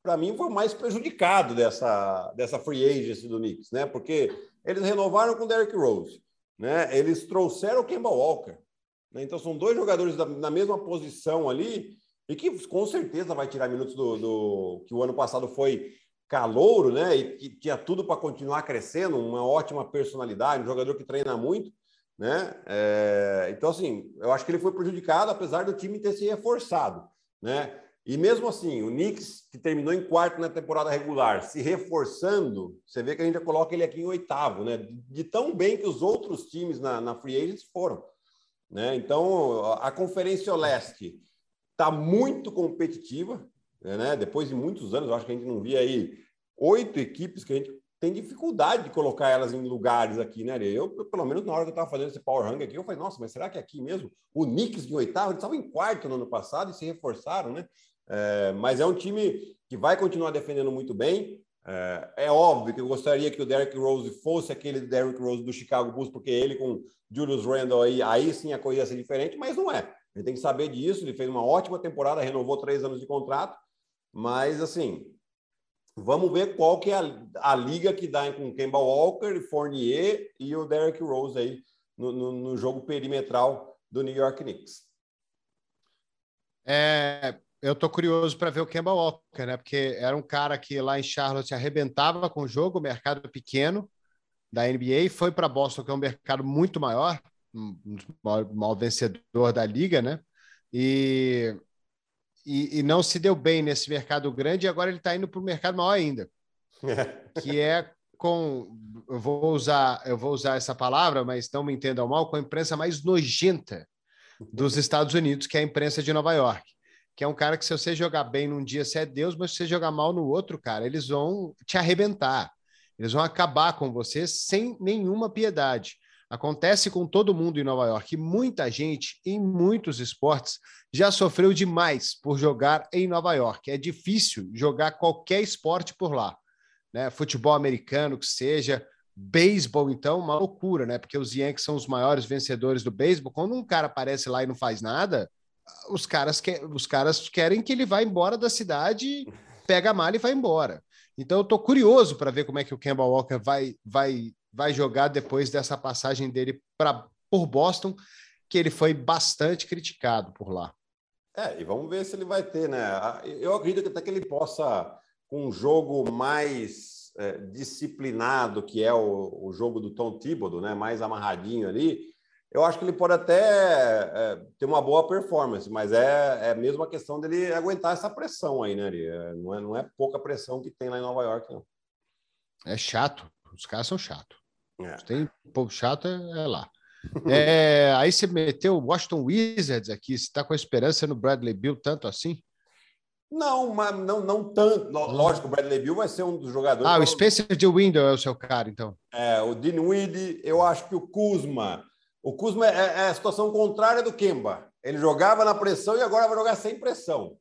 para mim, foi o mais prejudicado dessa, dessa free agency do Knicks, né? Porque eles renovaram com o Derrick Rose, né? Eles trouxeram o Kemba Walker, né? Então são dois jogadores da, na mesma posição ali e que com certeza vai tirar minutos do, do que o ano passado foi calouro, né? E que tinha tudo para continuar crescendo, uma ótima personalidade, um jogador que treina muito, né? É, então assim, eu acho que ele foi prejudicado apesar do time ter se reforçado, né? E mesmo assim, o Knicks, que terminou em quarto na temporada regular, se reforçando, você vê que a gente já coloca ele aqui em oitavo, né? De tão bem que os outros times na, na Free Agents foram. Né? Então, a Conferência Leste está muito competitiva, né? Depois de muitos anos, acho que a gente não via aí oito equipes que a gente tem dificuldade de colocar elas em lugares aqui, né? Eu, pelo menos na hora que eu estava fazendo esse Power Rank aqui, eu falei, nossa, mas será que é aqui mesmo? O Knicks de oitavo, eles estavam em quarto no ano passado e se reforçaram, né? É, mas é um time que vai continuar defendendo muito bem. É, é, óbvio que eu gostaria que o Derrick Rose fosse aquele Derrick Rose do Chicago Bulls, porque ele com Julius Randle aí, aí sim a coisa ia ser diferente, mas não é. Ele tem que saber disso. Ele fez uma ótima temporada, renovou três anos de contrato, mas assim, vamos ver qual que é a, a liga que dá com Kemba Walker, Fournier e o Derrick Rose aí no, no, no jogo perimetral do New York Knicks. É, eu tô curioso para ver o Kemba Walker, né? Porque era um cara que lá em Charlotte arrebentava com o jogo, mercado pequeno da NBA, foi para Boston, que é um mercado muito maior, um maior vencedor da liga, né? E, e, e, não se deu bem nesse mercado grande, e agora ele está indo para o mercado maior ainda, [LAUGHS] que é com, eu vou usar, eu vou usar essa palavra, mas não me entendam mal, com a imprensa mais nojenta dos Estados Unidos, que é a imprensa de Nova York que é um cara que se você jogar bem num dia você é Deus, mas se você jogar mal no outro, cara, eles vão te arrebentar. Eles vão acabar com você sem nenhuma piedade. Acontece com todo mundo em Nova York. muita gente em muitos esportes já sofreu demais por jogar em Nova York. É difícil jogar qualquer esporte por lá, né? Futebol americano que seja, beisebol então, uma loucura, né? Porque os Yankees são os maiores vencedores do beisebol. Quando um cara aparece lá e não faz nada, os caras, que, os caras querem que ele vá embora da cidade, pega a mala e vai embora. Então eu estou curioso para ver como é que o Kemba Walker vai, vai, vai jogar depois dessa passagem dele para por Boston, que ele foi bastante criticado por lá. É, e vamos ver se ele vai ter, né? Eu acredito até que ele possa, com um jogo mais é, disciplinado, que é o, o jogo do Tom Thibodeau, né? Mais amarradinho ali, eu acho que ele pode até é, ter uma boa performance, mas é, é mesmo a questão dele aguentar essa pressão aí, né? É, não, é, não é pouca pressão que tem lá em Nova York, não. É chato, os caras são chatos. É. Tem povo chato, é, é lá. [LAUGHS] É, aí você meteu o Washington Wizards aqui. Você está com a esperança no Bradley Bill tanto assim? Não, mas não, não tanto. Lógico, o Bradley Bill vai ser um dos jogadores. Ah, o Spencer de Window é o seu cara, então. É, o Dean Weed, eu acho que o Kuzma. O Kuzma é, é, a situação contrária do Kemba. Ele jogava na pressão e agora vai jogar sem pressão.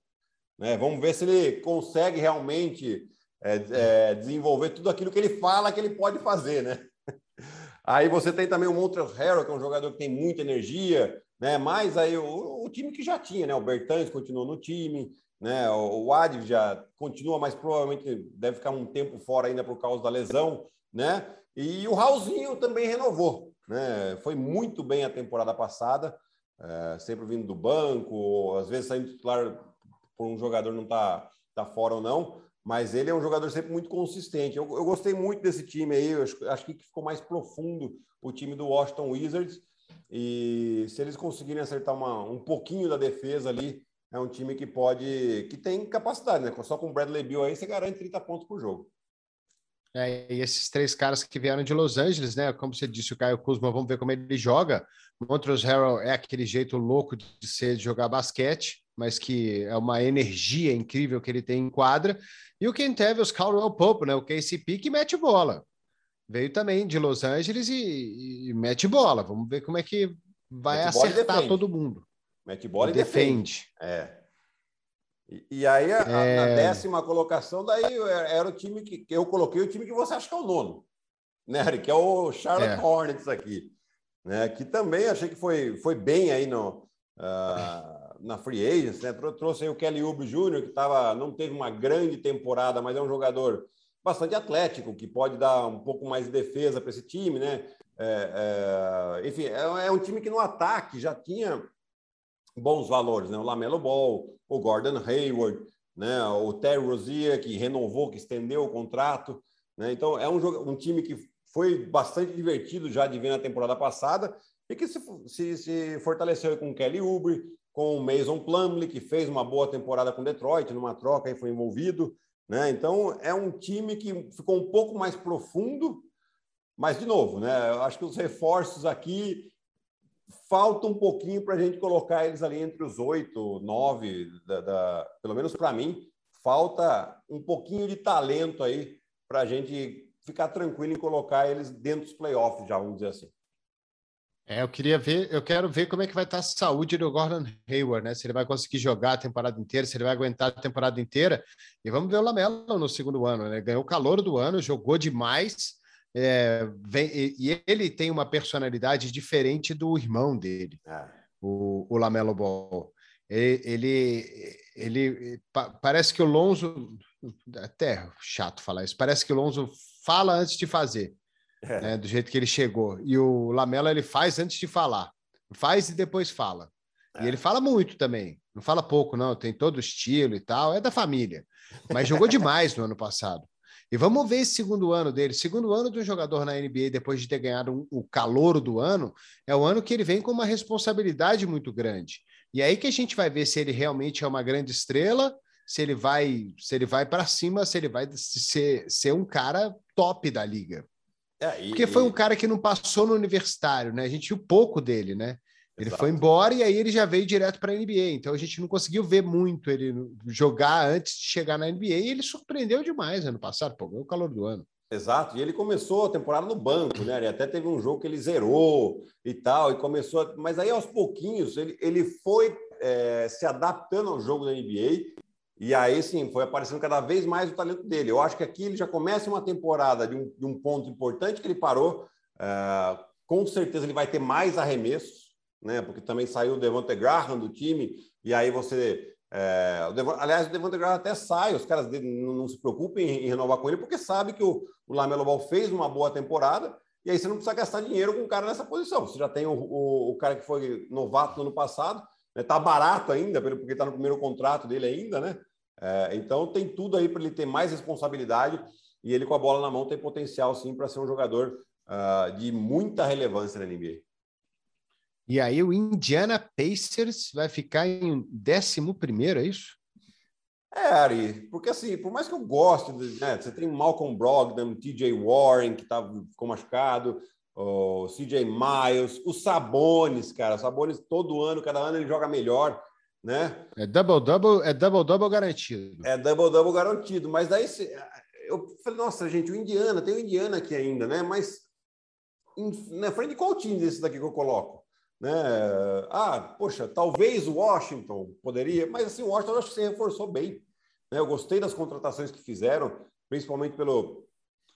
Né? Vamos ver se ele consegue realmente é, é, desenvolver tudo aquilo que ele fala que ele pode fazer, né? [LAUGHS] Aí você tem também o Montreal Harrell, que é um jogador que tem muita energia, né? Mas aí o, o time que já tinha, né? O Bertans continuou no time, né? O, o já continua, mas provavelmente deve ficar um tempo fora ainda por causa da lesão, né? E o Raulzinho também renovou, né? Foi muito bem a temporada passada, é, sempre vindo do banco, às vezes saindo titular por um jogador não tá, tá fora ou não, mas ele é um jogador sempre muito consistente. Eu, eu gostei muito desse time aí, acho, acho, que ficou mais profundo o time do Washington Wizards. E se eles conseguirem acertar uma, um pouquinho da defesa ali, é um time que pode, que tem capacidade, né? Só com o Bradley Bill aí você garante 30 pontos por jogo. É, e esses três caras que vieram de Los Angeles, né? Como você disse, o Caio Kuzma, vamos ver como ele joga. Montrose Harrell é aquele jeito louco de ser, de jogar basquete, mas que é uma energia incrível que ele tem em quadra. E o Kentavious Caldwell Pope, né? O KCP que mete bola. Veio também de Los Angeles e, e mete bola. Vamos ver como é que vai mete acertar todo mundo. Mete bola e, e defende. defende. É. E, e aí, a, é... na décima colocação, daí era o time que, eu coloquei, o time que você acha que é o nono, né, Que é o Charlotte é. Hornets aqui. Né, que também achei que foi, foi bem aí no, uh, na free agents, né? Trouxe aí o Kelly Oubre Jr., que tava, não teve uma grande temporada, mas é um jogador bastante atlético, que pode dar um pouco mais de defesa para esse time, né? É, é, enfim, é, é, um time que no ataque já tinha bons valores, né? O Lamelo Ball, o Gordon Hayward, né? O Terry Rozier, que renovou, que estendeu o contrato, né? Então, é um, um time que foi bastante divertido já de ver na temporada passada e que se, se, se fortaleceu com o Kelly Oubre, com o Mason Plumlee, que fez uma boa temporada com Detroit, numa troca e foi envolvido. Né? Então, é um time que ficou um pouco mais profundo, mas, de novo, né? eu acho que os reforços aqui falta um pouquinho para a gente colocar eles ali entre os oito, nove, da, da, pelo menos para mim, falta um pouquinho de talento aí para a gente ficar tranquilo em colocar eles dentro dos playoffs, já vamos dizer assim. É, eu queria ver, eu quero ver como é que vai estar a saúde do Gordon Hayward, né? Se ele vai conseguir jogar a temporada inteira, se ele vai aguentar a temporada inteira. E vamos ver o Lamelo no segundo ano, né? Ganhou o calor do ano, jogou demais. É, vem, e, ele tem uma personalidade diferente do irmão dele, ah. o, o Lamelo Ball. Ele, ele, ele, parece que o Lonzo, até chato falar isso, parece que o Lonzo fala antes de fazer é. né, do jeito que ele chegou. E o Lamela ele faz antes de falar, faz e depois fala. É. E ele fala muito também, não fala pouco, não, tem todo o estilo e tal, é da família. Mas jogou demais no ano passado. E vamos ver esse segundo ano dele. Segundo ano do jogador na NBA, depois de ter ganhado um, o calor do ano, é o ano que ele vem com uma responsabilidade muito grande. E aí que a gente vai ver se ele realmente é uma grande estrela, se ele vai, se ele vai para cima, se ele vai ser, ser um cara top da liga. É, e, Porque foi um cara que não passou no universitário, né? A gente viu pouco dele, né? Ele Exato. foi embora e aí ele já veio direto para a NBA. Então a gente não conseguiu ver muito ele jogar antes de chegar na NBA e ele surpreendeu demais ano passado, pô, o calor do ano. Exato, e ele começou a temporada no banco, né? Ele até teve um jogo que ele zerou e tal, e começou, mas aí aos pouquinhos ele, ele foi é, se adaptando ao jogo da NBA e aí sim, foi aparecendo cada vez mais o talento dele. Eu acho que aqui ele já começa uma temporada de um, de um ponto importante que ele parou. Uh, com certeza ele vai ter mais arremessos, né? Porque também saiu o Devonte Graham do time, e aí você. É, o Devon, aliás, o Devonte Graham até sai, os caras dele não, não se preocupem em, em, renovar com ele, porque sabe que o, o Lamelo Ball fez uma boa temporada, e aí você não precisa gastar dinheiro com um cara nessa posição. Você já tem o, o, o cara que foi novato no ano passado, Está né? barato ainda, porque está no primeiro contrato dele ainda, né? É, então tem tudo aí para ele ter mais responsabilidade e ele com a bola na mão tem potencial sim para ser um jogador uh, de muita relevância na NBA. E aí o Indiana Pacers vai ficar em 11 primeiro, é isso? É, Ari, porque assim, por mais que eu goste, né, você tem Malcolm Brogdon, TJ Warren, que tá, ficou machucado, o CJ Miles, o Sabonis, cara, o Sabonis todo ano, cada ano ele joga melhor, né? É double-double, é double-double garantido. É double-double garantido, mas daí eu falei, nossa, gente, o Indiana, tem o Indiana aqui ainda, né? Mas na frente de qual time desse daqui que eu coloco? Né? Ah, poxa, talvez Washington poderia, mas assim, Washington eu acho que se reforçou bem. Né? Eu gostei das contratações que fizeram, principalmente pelo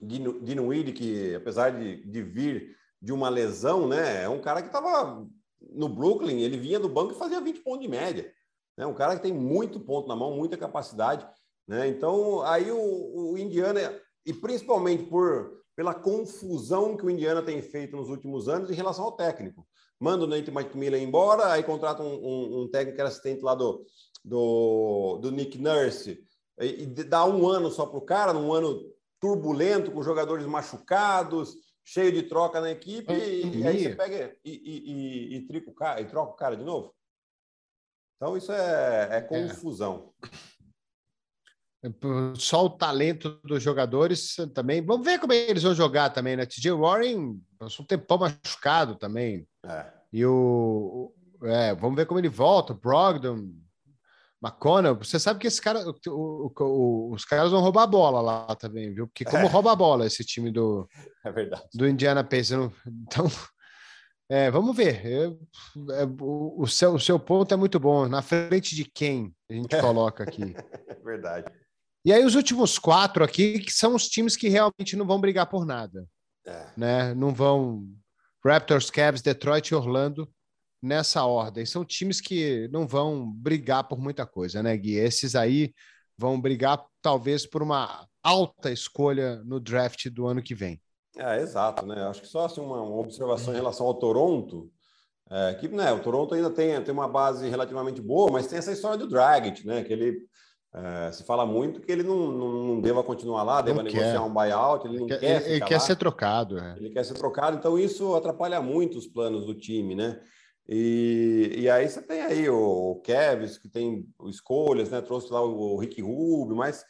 Weed, que apesar de, de vir de uma lesão, né, é um cara que estava no Brooklyn, ele vinha do banco e fazia 20 pontos de média. Né? Um cara que tem muito ponto na mão, muita capacidade. Né? Então, aí o, o Indiana, e principalmente por pela confusão que o Indiana tem feito nos últimos anos em relação ao técnico. Manda o Nate McMillan embora, aí contrata um, um, um técnico que era assistente lá do, do, do Nick Nurse, e, e dá um ano só para o cara, num ano turbulento, com jogadores machucados, cheio de troca na equipe, e, e aí você pega e, e, e, trica o cara, e troca o cara de novo. Então isso é, é, é. confusão. É. Só o talento dos jogadores também. Vamos ver como eles vão jogar também, né? TJ Warren passou um tempão machucado também. É. E o. É, vamos ver como ele volta. Brogdon McConnell, você sabe que esse cara, o, o, os caras vão roubar a bola lá também, viu? Porque como é. rouba a bola esse time do, é verdade. do Indiana Pacers. Então, é, vamos ver. Eu, é, o, o, seu, o seu ponto é muito bom. Na frente de quem a gente coloca aqui? [LAUGHS] É verdade. E aí os últimos quatro aqui, que são os times que realmente não vão brigar por nada. É. Né? Não vão... Raptors, Cavs, Detroit e Orlando nessa ordem. São times que não vão brigar por muita coisa, né, Gui? Esses aí vão brigar talvez por uma alta escolha no draft do ano que vem. É, exato, né? Acho que só assim, uma, uma observação em relação ao Toronto, é, que né, o Toronto ainda tem, tem uma base relativamente boa, mas tem essa história do Dragic, né? Que ele é, se fala muito que ele não, não, não deva continuar lá, deva negociar um buyout, ele não ele quer. Ele, ele quer ser trocado. É. Ele quer ser trocado, então isso atrapalha muito os planos do time, né? E, e aí você tem aí o Kevs, que tem escolhas, né? Trouxe lá o Rick Rubio, mas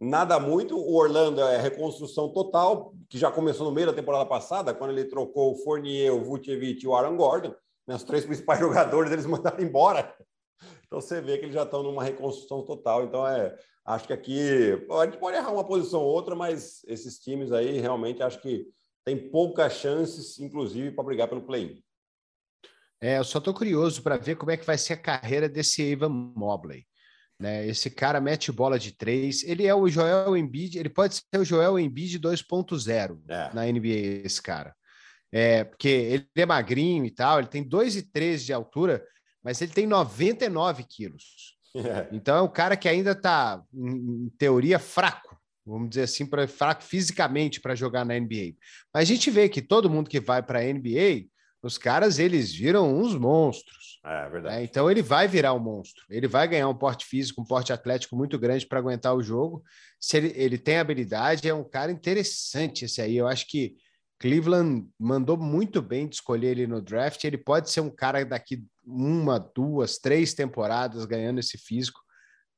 nada muito. O Orlando é reconstrução total, que já começou no meio da temporada passada, quando ele trocou o Fournier, o Vucevic e o Aaron Gordon. Né? Os três principais [LAUGHS] jogadores eles mandaram embora. Então você vê que eles já estão numa reconstrução total. Então é, acho que aqui a gente pode errar uma posição ou outra, mas esses times aí realmente acho que tem poucas chances, inclusive, para brigar pelo play-in. É, eu só estou curioso para ver como é que vai ser a carreira desse Evan Mobley. Né? Esse cara mete bola de três. Ele é o Joel Embiid, ele pode ser o Joel Embiid 2.0 é. na NBA, esse cara. É, porque ele é magrinho e tal, ele tem 2,3 de altura, mas ele tem 99 quilos. É. Então é um cara que ainda está, em teoria, fraco, vamos dizer assim, para fraco fisicamente para jogar na NBA. Mas a gente vê que todo mundo que vai para a NBA os caras eles viram uns monstros. É, verdade. Né? Então ele vai virar um monstro. Ele vai ganhar um porte físico, um porte atlético muito grande para aguentar o jogo. Se ele, ele tem habilidade, é um cara interessante esse aí. Eu acho que Cleveland mandou muito bem de escolher ele no draft. Ele pode ser um cara daqui uma, duas, três temporadas ganhando esse físico,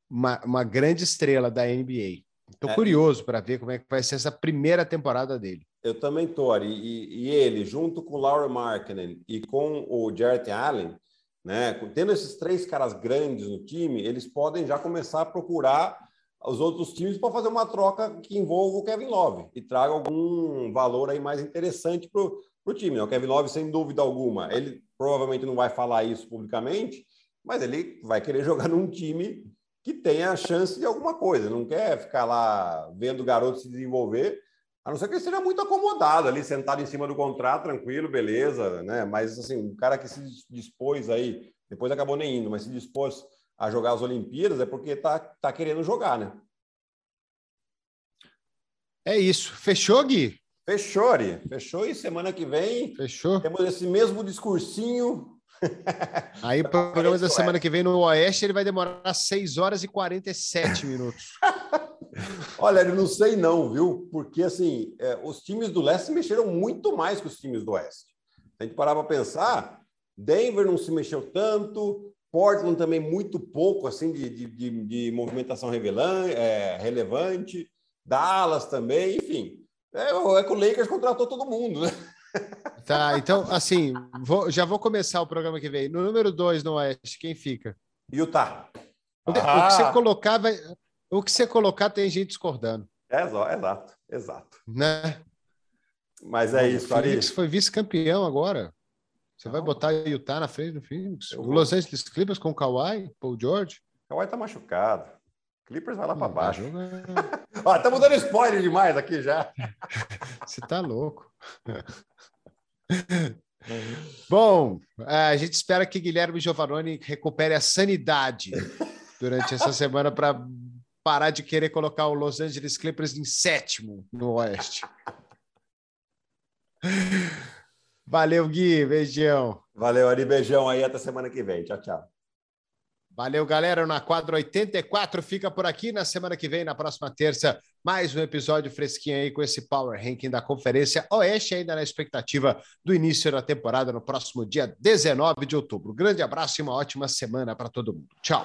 uma, uma grande estrela da NBA. Estou é. curioso para ver como é que vai ser essa primeira temporada dele. Eu também Ari. E, e ele, junto com o Laura Markkinen e com o Jarrett Allen, né, tendo esses três caras grandes no time, eles podem já começar a procurar os outros times para fazer uma troca que envolva o Kevin Love e traga algum valor aí mais interessante para o time. Né? O Kevin Love, sem dúvida alguma, ele provavelmente não vai falar isso publicamente, mas ele vai querer [LAUGHS] jogar num time que tenha a chance de alguma coisa, não quer ficar lá vendo o garoto se desenvolver a não ser que ele seja muito acomodado ali, sentado em cima do contrato, tranquilo, beleza, né? Mas, assim, um cara que se dispôs aí, depois acabou nem indo, mas se dispôs a jogar as Olimpíadas é porque tá, tá querendo jogar, né? É isso. Fechou, Gui? Fechou, Ari. Fechou e semana que vem Fechou. temos esse mesmo discursinho. [LAUGHS] Aí o programa da semana que vem no Oeste ele vai demorar 6 horas e 47 minutos. [LAUGHS] Olha, eu não sei não, viu? Porque, assim, é, os times do leste mexeram muito mais que os times do oeste. Se a gente parar para pensar, Denver não se mexeu tanto, Portland também muito pouco assim de, de, de, de movimentação é, relevante, Dallas também, enfim. É, é que o Lakers contratou todo mundo, né? [LAUGHS] Tá, então, assim, vou, já vou começar o programa que vem. No número 2 no Oeste, quem fica? Utah. O, ah. o que você colocar vai, o que você colocar tem gente discordando. É, exato, exato. Né? Mas é isso, O Phoenix foi vice-campeão agora. Você vai botar Utah na frente do Phoenix? O Los Angeles Clippers com o Kawhi, Paul George? Kawhi tá machucado. Clippers vai lá para baixo. [LAUGHS] Ó, estamos dando spoiler demais aqui já. [LAUGHS] Você tá louco. Bom, a gente espera que Guilherme Giovanoni recupere a sanidade durante essa semana para parar de querer colocar o Los Angeles Clippers em sétimo no Oeste. Valeu, Gui. Beijão. Valeu, Ari. Beijão aí. Até semana que vem. Tchau, tchau. Valeu, galera. Na quadra 84 fica por aqui. Na semana que vem, na próxima terça, mais um episódio fresquinho aí com esse Power Ranking da Conferência Oeste, ainda na expectativa do início da temporada no próximo dia 19 de outubro. Grande abraço e uma ótima semana para todo mundo. Tchau.